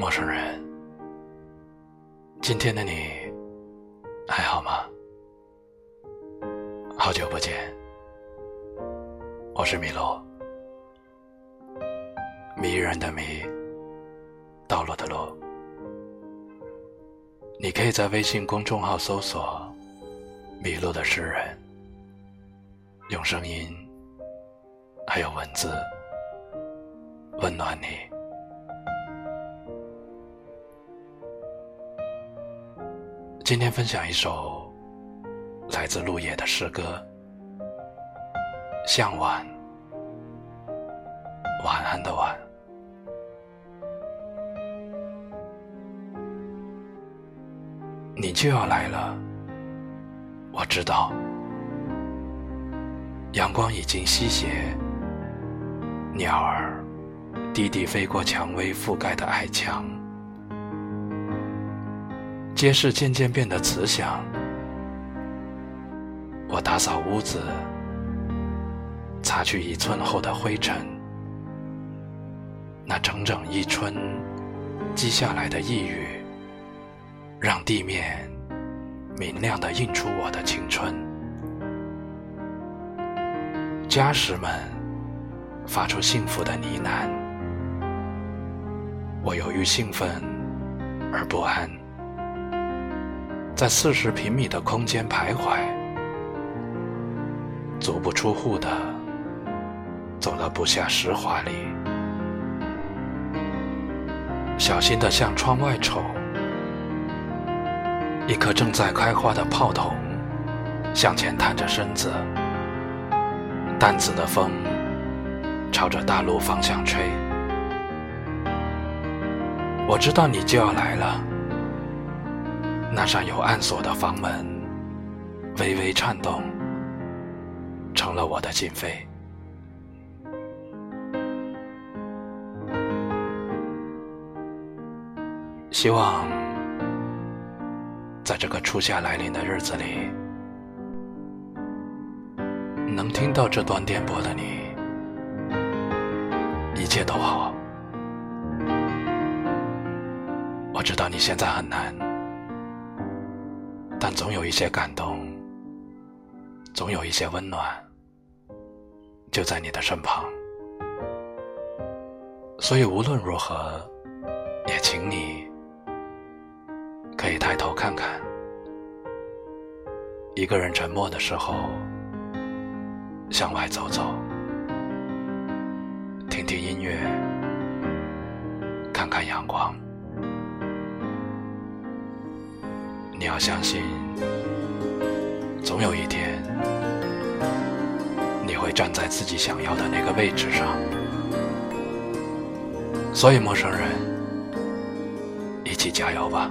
陌生人，今天的你还好吗？好久不见，我是米洛，迷人的迷，道路的路。你可以在微信公众号搜索“迷路的诗人”，用声音还有文字温暖你。今天分享一首来自陆野的诗歌《向晚》，晚安的晚。你就要来了，我知道。阳光已经西斜，鸟儿低低飞过蔷薇覆盖的矮墙。街市渐渐变得慈祥，我打扫屋子，擦去一寸厚的灰尘。那整整一春积下来的抑郁，让地面明亮地映出我的青春。家什们发出幸福的呢喃，我由于兴奋而不安。在四十平米的空间徘徊，足不出户的走了不下十华里，小心的向窗外瞅，一颗正在开花的炮筒向前探着身子，淡紫的风朝着大陆方向吹，我知道你就要来了。那扇有暗锁的房门微微颤动，成了我的心扉。希望在这个初夏来临的日子里，能听到这段电波的你，一切都好。我知道你现在很难。但总有一些感动，总有一些温暖，就在你的身旁。所以无论如何，也请你可以抬头看看。一个人沉默的时候，向外走走，听听音乐，看看阳光。你要相信，总有一天，你会站在自己想要的那个位置上。所以，陌生人，一起加油吧！